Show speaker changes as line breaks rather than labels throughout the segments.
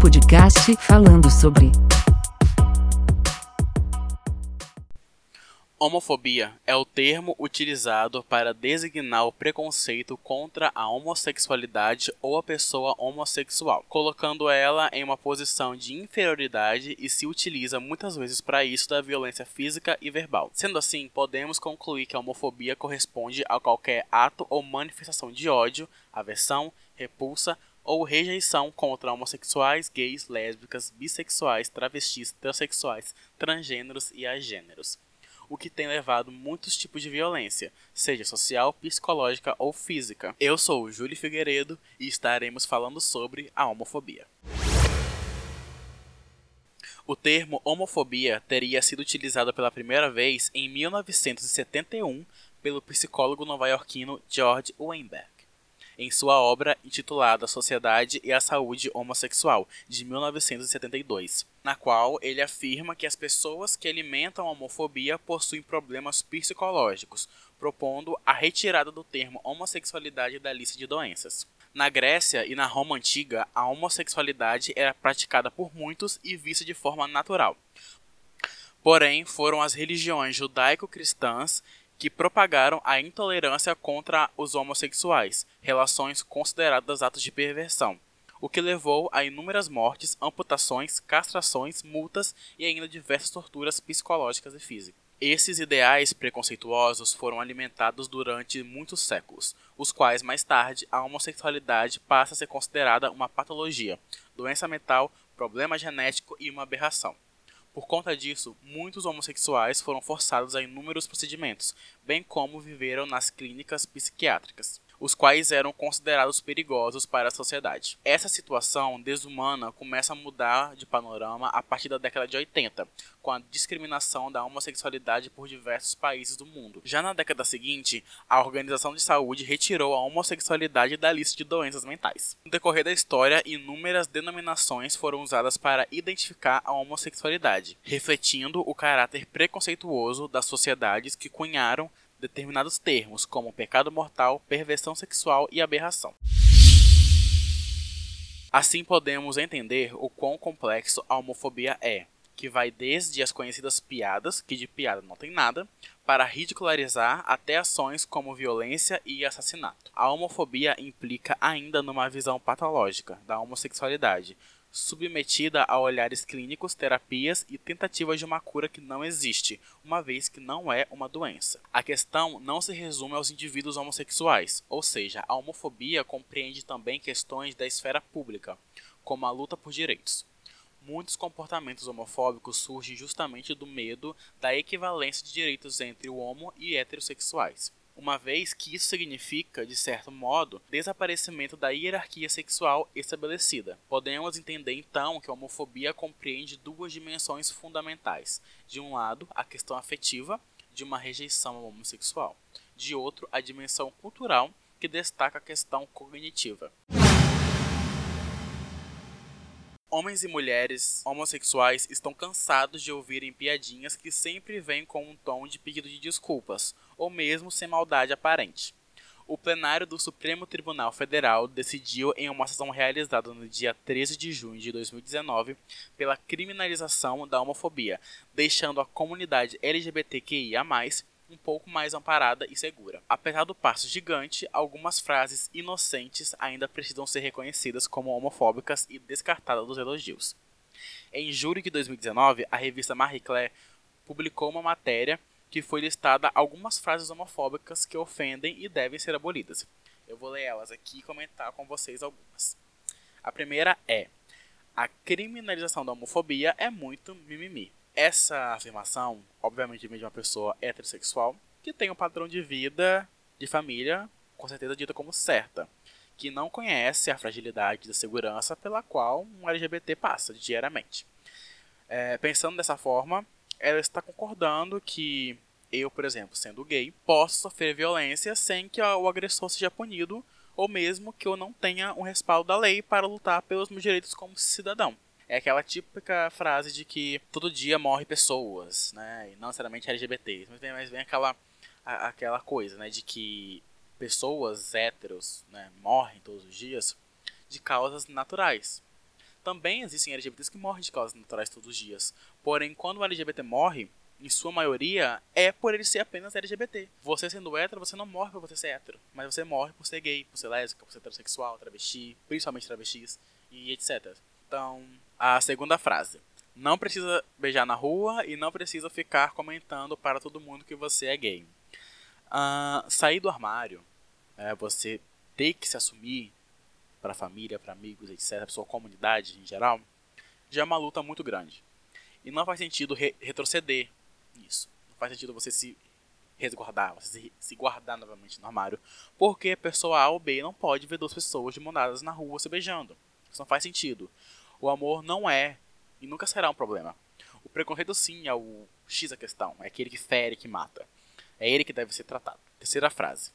Podcast falando sobre
Homofobia é o termo utilizado para designar o preconceito contra a homossexualidade ou a pessoa homossexual, colocando ela em uma posição de inferioridade e se utiliza muitas vezes para isso da violência física e verbal. Sendo assim, podemos concluir que a homofobia corresponde a qualquer ato ou manifestação de ódio, aversão, repulsa ou rejeição contra homossexuais, gays, lésbicas, bissexuais, travestis, transexuais, transgêneros e agêneros o que tem levado muitos tipos de violência, seja social, psicológica ou física. Eu sou o Júlio Figueiredo e estaremos falando sobre a homofobia. O termo homofobia teria sido utilizado pela primeira vez em 1971 pelo psicólogo nova-iorquino George Weinberg em sua obra intitulada Sociedade e a Saúde Homossexual, de 1972, na qual ele afirma que as pessoas que alimentam a homofobia possuem problemas psicológicos, propondo a retirada do termo homossexualidade da lista de doenças. Na Grécia e na Roma antiga, a homossexualidade era praticada por muitos e vista de forma natural. Porém, foram as religiões judaico-cristãs que propagaram a intolerância contra os homossexuais, relações consideradas atos de perversão, o que levou a inúmeras mortes, amputações, castrações, multas e ainda diversas torturas psicológicas e físicas. Esses ideais preconceituosos foram alimentados durante muitos séculos, os quais mais tarde a homossexualidade passa a ser considerada uma patologia, doença mental, problema genético e uma aberração. Por conta disso, muitos homossexuais foram forçados a inúmeros procedimentos, bem como viveram nas clínicas psiquiátricas os quais eram considerados perigosos para a sociedade. Essa situação desumana começa a mudar de panorama a partir da década de 80, com a discriminação da homossexualidade por diversos países do mundo. Já na década seguinte, a Organização de Saúde retirou a homossexualidade da lista de doenças mentais. No decorrer da história, inúmeras denominações foram usadas para identificar a homossexualidade, refletindo o caráter preconceituoso das sociedades que cunharam determinados termos, como pecado mortal, perversão sexual e aberração. Assim podemos entender o quão complexo a homofobia é, que vai desde as conhecidas piadas, que de piada não tem nada, para ridicularizar até ações como violência e assassinato. A homofobia implica ainda numa visão patológica da homossexualidade, submetida a olhares clínicos, terapias e tentativas de uma cura que não existe, uma vez que não é uma doença. A questão não se resume aos indivíduos homossexuais, ou seja, a homofobia compreende também questões da esfera pública, como a luta por direitos. Muitos comportamentos homofóbicos surgem justamente do medo da equivalência de direitos entre o homo e heterossexuais uma vez que isso significa, de certo modo, desaparecimento da hierarquia sexual estabelecida. Podemos entender então que a homofobia compreende duas dimensões fundamentais: de um lado, a questão afetiva, de uma rejeição ao homossexual, de outro, a dimensão cultural, que destaca a questão cognitiva. Homens e mulheres homossexuais estão cansados de ouvirem piadinhas que sempre vêm com um tom de pedido de desculpas, ou mesmo sem maldade aparente. O plenário do Supremo Tribunal Federal decidiu em uma sessão realizada no dia 13 de junho de 2019 pela criminalização da homofobia, deixando a comunidade LGBTQIA+ um pouco mais amparada e segura. Apesar do passo gigante, algumas frases inocentes ainda precisam ser reconhecidas como homofóbicas e descartadas dos elogios. Em julho de 2019, a revista Marie Claire publicou uma matéria que foi listada algumas frases homofóbicas que ofendem e devem ser abolidas. Eu vou ler elas aqui e comentar com vocês algumas. A primeira é: a criminalização da homofobia é muito mimimi. Essa afirmação, obviamente, vem de uma pessoa heterossexual que tem um padrão de vida, de família, com certeza dita como certa, que não conhece a fragilidade da segurança pela qual um LGBT passa diariamente. É, pensando dessa forma, ela está concordando que eu, por exemplo, sendo gay, posso sofrer violência sem que o agressor seja punido, ou mesmo que eu não tenha um respaldo da lei para lutar pelos meus direitos como cidadão. É aquela típica frase de que todo dia morre pessoas, né? E não necessariamente LGBTs, mas vem, mas vem aquela, a, aquela coisa, né? De que pessoas héteros né, morrem todos os dias de causas naturais. Também existem LGBTs que morrem de causas naturais todos os dias. Porém, quando o LGBT morre, em sua maioria, é por ele ser apenas LGBT. Você sendo hétero, você não morre por você ser hétero. Mas você morre por ser gay, por ser lésbica, por ser transexual, travesti, principalmente travestis e etc. Então, a segunda frase. Não precisa beijar na rua e não precisa ficar comentando para todo mundo que você é gay. Uh, sair do armário, é, você ter que se assumir para a família, para amigos, etc., para sua comunidade em geral, já é uma luta muito grande. E não faz sentido re retroceder nisso. Não faz sentido você se resguardar, você se, guardar novamente no armário, porque a pessoa A ou B não pode ver duas pessoas de mão dadas na rua se beijando. Isso não faz sentido. O amor não é e nunca será um problema. O preconceito sim é o X da questão, é aquele que fere, que mata. É ele que deve ser tratado. Terceira frase.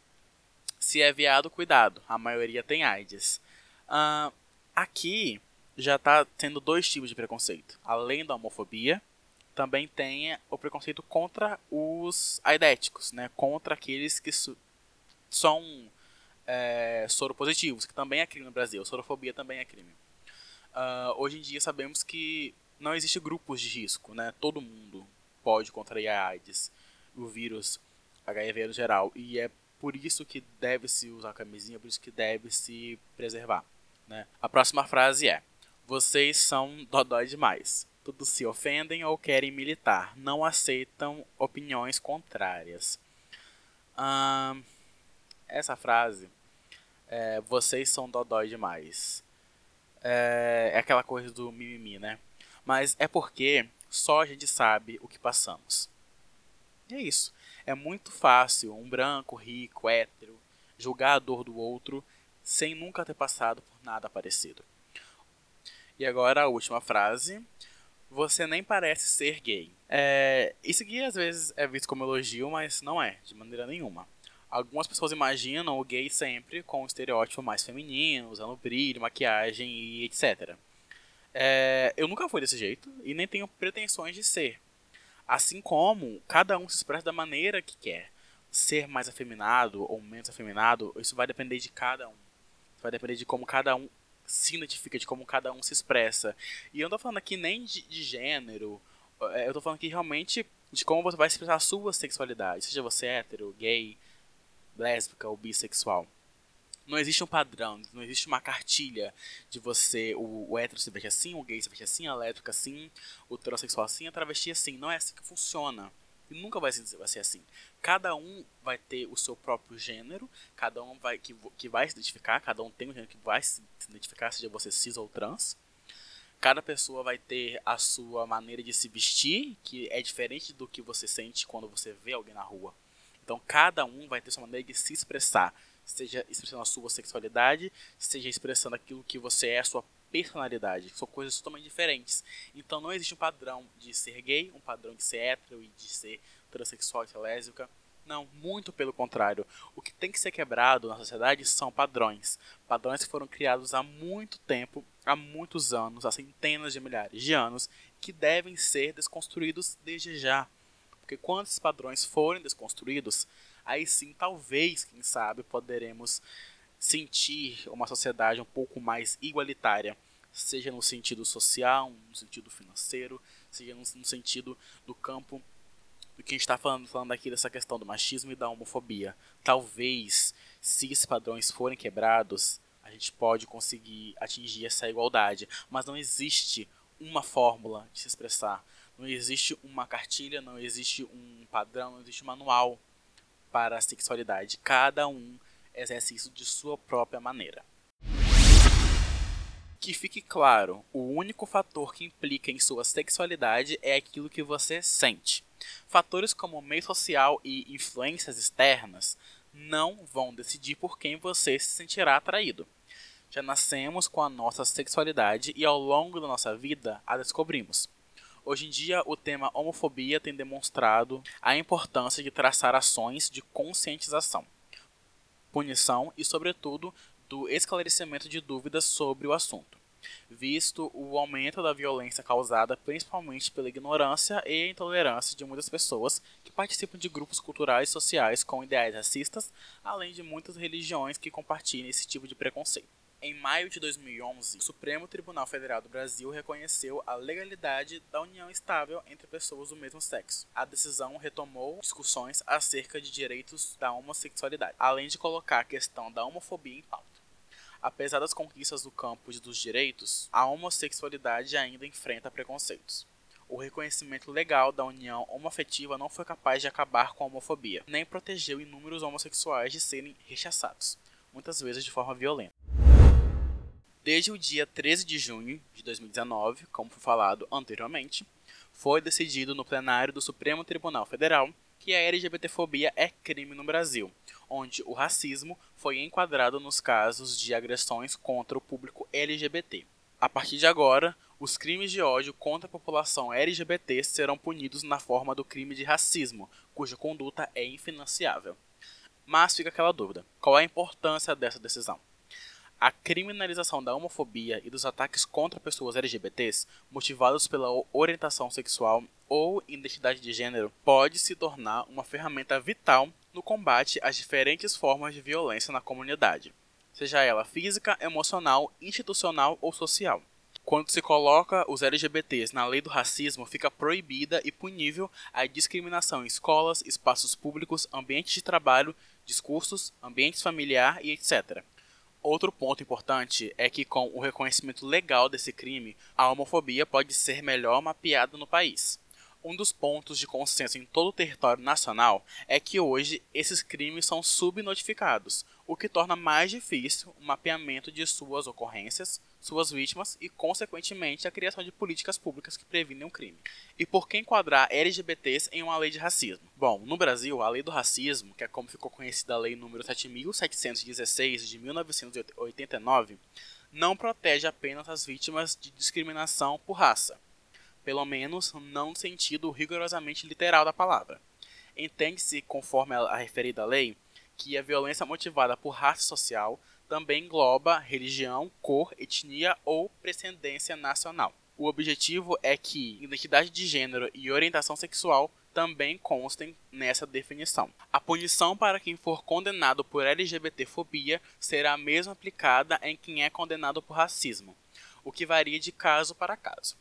Se é viado, cuidado. A maioria tem AIDS. Uh, aqui já está tendo dois tipos de preconceito. Além da homofobia, também tem o preconceito contra os aidéticos, né? Contra aqueles que são é, soropositivos, que também é crime no Brasil. Sorofobia também é crime. Uh, hoje em dia sabemos que não existe grupos de risco, né? Todo mundo pode contrair a AIDS, o vírus HIV no geral, e é por isso que deve se usar camisinha, por isso que deve se preservar. Né? A próxima frase é: Vocês são dodói demais. Todos se ofendem ou querem militar. Não aceitam opiniões contrárias. Essa frase é, vocês são dodói demais. É, é, aquela coisa do mimimi, né? Mas é porque só a gente sabe o que passamos. E é isso. É muito fácil um branco, rico, hétero, julgar a dor do outro sem nunca ter passado por nada parecido. E agora a última frase. Você nem parece ser gay. É, isso aqui às vezes é visto como elogio, mas não é, de maneira nenhuma. Algumas pessoas imaginam o gay sempre com um estereótipo mais feminino, usando brilho, maquiagem e etc. É, eu nunca fui desse jeito e nem tenho pretensões de ser. Assim como cada um se expressa da maneira que quer. Ser mais afeminado ou menos afeminado, isso vai depender de cada um. Vai depender de como cada um se identifica, de como cada um se expressa. E eu não tô falando aqui nem de, de gênero, é, eu tô falando aqui realmente de como você vai expressar a sua sexualidade, seja você hétero, gay, lésbica ou bissexual. Não existe um padrão, não existe uma cartilha de você, o, o hétero se veste assim, o gay se veste assim, a lésbica assim, o transexual assim, a travesti assim. Não é assim que funciona. E nunca vai ser, vai ser assim. Cada um vai ter o seu próprio gênero, cada um vai que, que vai se identificar, cada um tem um gênero que vai se identificar, seja você cis ou trans. Cada pessoa vai ter a sua maneira de se vestir, que é diferente do que você sente quando você vê alguém na rua. Então cada um vai ter sua maneira de se expressar, seja expressando a sua sexualidade, seja expressando aquilo que você é, a sua personalidade. São coisas totalmente diferentes. Então não existe um padrão de ser gay, um padrão de ser hétero e de ser transexual e ser lésbica. Não, muito pelo contrário. O que tem que ser quebrado na sociedade são padrões. Padrões que foram criados há muito tempo, há muitos anos, há centenas de milhares de anos, que devem ser desconstruídos desde já. Porque quando esses padrões forem desconstruídos, aí sim, talvez, quem sabe, poderemos sentir uma sociedade um pouco mais igualitária, seja no sentido social, no sentido financeiro, seja no, sentido do campo do que a gente está falando, falando aqui dessa questão do machismo e da homofobia. Talvez, se esses padrões forem quebrados, a gente pode conseguir atingir essa igualdade. Mas não existe uma fórmula de se expressar. Não existe uma cartilha, não existe um padrão, não existe um manual para a sexualidade. Cada um exerce isso de sua própria maneira. Que fique claro, o único fator que implica em sua sexualidade é aquilo que você sente. Fatores como meio social e influências externas não vão decidir por quem você se sentirá atraído. Já nascemos com a nossa sexualidade e ao longo da nossa vida a descobrimos. Hoje em dia, o tema homofobia tem demonstrado a importância de traçar ações de conscientização punição e, sobretudo, do esclarecimento de dúvidas sobre o assunto, visto o aumento da violência causada principalmente pela ignorância e intolerância de muitas pessoas que participam de grupos culturais e sociais com ideais racistas, além de muitas religiões que compartilham esse tipo de preconceito. Em maio de 2011, o Supremo Tribunal Federal do Brasil reconheceu a legalidade da união estável entre pessoas do mesmo sexo. A decisão retomou discussões acerca de direitos da homossexualidade, além de colocar a questão da homofobia em pauta. Apesar das conquistas do campo dos direitos, a homossexualidade ainda enfrenta preconceitos. O reconhecimento legal da união homoafetiva não foi capaz de acabar com a homofobia, nem protegeu inúmeros homossexuais de serem rechaçados, muitas vezes de forma violenta. Desde o dia 13 de junho de 2019, como foi falado anteriormente, foi decidido no plenário do Supremo Tribunal Federal que a LGBTfobia é crime no Brasil, onde o racismo foi enquadrado nos casos de agressões contra o público LGBT. A partir de agora, os crimes de ódio contra a população LGBT serão punidos na forma do crime de racismo, cuja conduta é infinanciável. Mas fica aquela dúvida: qual é a importância dessa decisão? A criminalização da homofobia e dos ataques contra pessoas LGBTs motivados pela orientação sexual ou identidade de gênero pode se tornar uma ferramenta vital no combate às diferentes formas de violência na comunidade, seja ela física, emocional, institucional ou social. Quando se coloca os LGBTs na lei do racismo, fica proibida e punível a discriminação em escolas, espaços públicos, ambientes de trabalho, discursos, ambientes familiar e etc. Outro ponto importante é que, com o reconhecimento legal desse crime, a homofobia pode ser melhor mapeada no país. Um dos pontos de consenso em todo o território nacional é que hoje esses crimes são subnotificados, o que torna mais difícil o mapeamento de suas ocorrências, suas vítimas e, consequentemente, a criação de políticas públicas que previnem o crime. E por que enquadrar LGBTs em uma lei de racismo? Bom, no Brasil, a lei do racismo, que é como ficou conhecida a lei número 7716 de 1989, não protege apenas as vítimas de discriminação por raça, pelo menos não no sentido rigorosamente literal da palavra. Entende-se, conforme a referida lei, que a violência motivada por raça social também engloba religião, cor, etnia ou precedência nacional. O objetivo é que identidade de gênero e orientação sexual também constem nessa definição. A punição para quem for condenado por LGBTfobia será a mesma aplicada em quem é condenado por racismo, o que varia de caso para caso.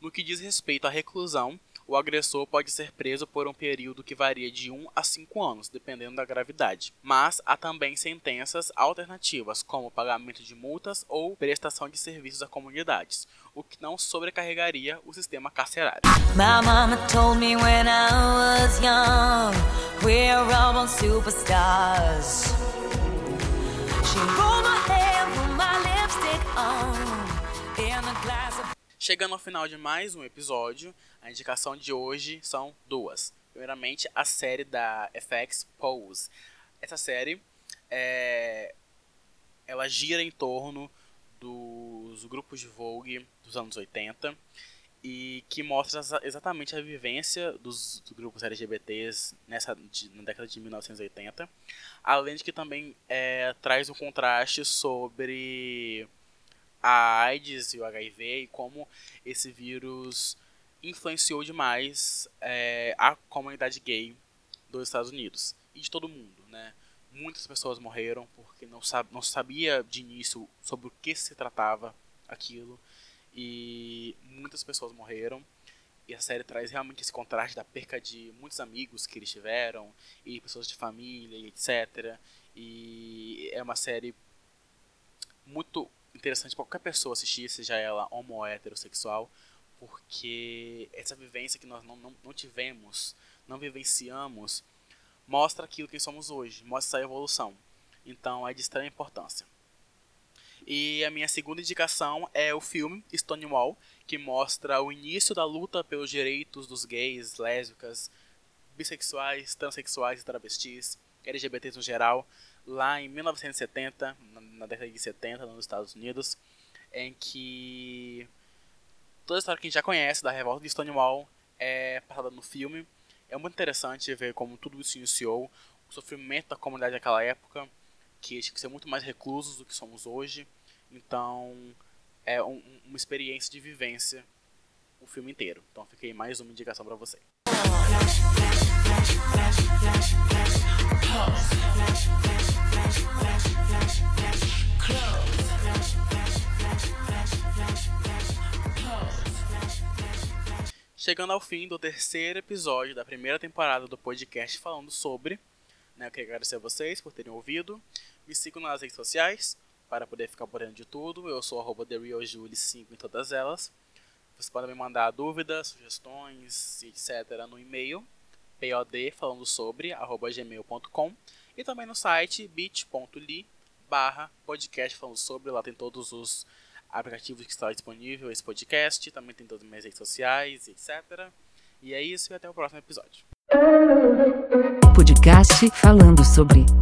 No que diz respeito à reclusão, o agressor pode ser preso por um período que varia de 1 a 5 anos, dependendo da gravidade. Mas há também sentenças alternativas, como pagamento de multas ou prestação de serviços a comunidades, o que não sobrecarregaria o sistema carcerário. Chegando ao final de mais um episódio, a indicação de hoje são duas. Primeiramente, a série da FX Pose. Essa série é... ela gira em torno dos grupos de Vogue dos anos 80 e que mostra exatamente a vivência dos, grupos LGBTs nessa de, na década de 1980, além de que também é, traz um contraste sobre a AIDS e o HIV e como esse vírus influenciou demais é, a comunidade gay dos Estados Unidos e de todo mundo, né? Muitas pessoas morreram porque não, sab não sabia de início sobre o que se tratava aquilo e muitas pessoas morreram e a série traz realmente esse contraste da perca de muitos amigos que eles tiveram e pessoas de família etc. E é uma série muito interessante para qualquer pessoa assistir, seja ela homo ou heterossexual, porque essa vivência que nós não, não, não tivemos, não vivenciamos, mostra aquilo que somos hoje, mostra essa evolução. Então é de extrema importância. E a minha segunda indicação é o filme Stonewall, que mostra o início da luta pelos direitos dos gays, lésbicas, bissexuais, transexuais e travestis, LGBTs no geral, lá em 1970, na década de 70, nos Estados Unidos, em que toda a história que a gente já conhece da revolta de Stonewall é passada no filme. É muito interessante ver como tudo isso iniciou, o sofrimento da comunidade naquela época, que tinha que ser muito mais reclusos do que somos hoje. Então, é um, uma experiência de vivência o filme inteiro. Então, fiquei mais uma indicação para você. Close. Chegando ao fim do terceiro episódio da primeira temporada do podcast falando sobre, né, eu quero agradecer a vocês por terem ouvido. Me sigam nas redes sociais para poder ficar por dentro de tudo. Eu sou arroba TheRealJulie5 em todas elas. Vocês podem me mandar dúvidas, sugestões, etc. no e-mail pod falando sobre arroba gmail.com e também no site bit.ly barra podcast falando sobre. Lá tem todos os aplicativos que estão disponível esse podcast. Também tem todas as minhas redes sociais, etc. E é isso e até o próximo episódio.
Podcast falando sobre.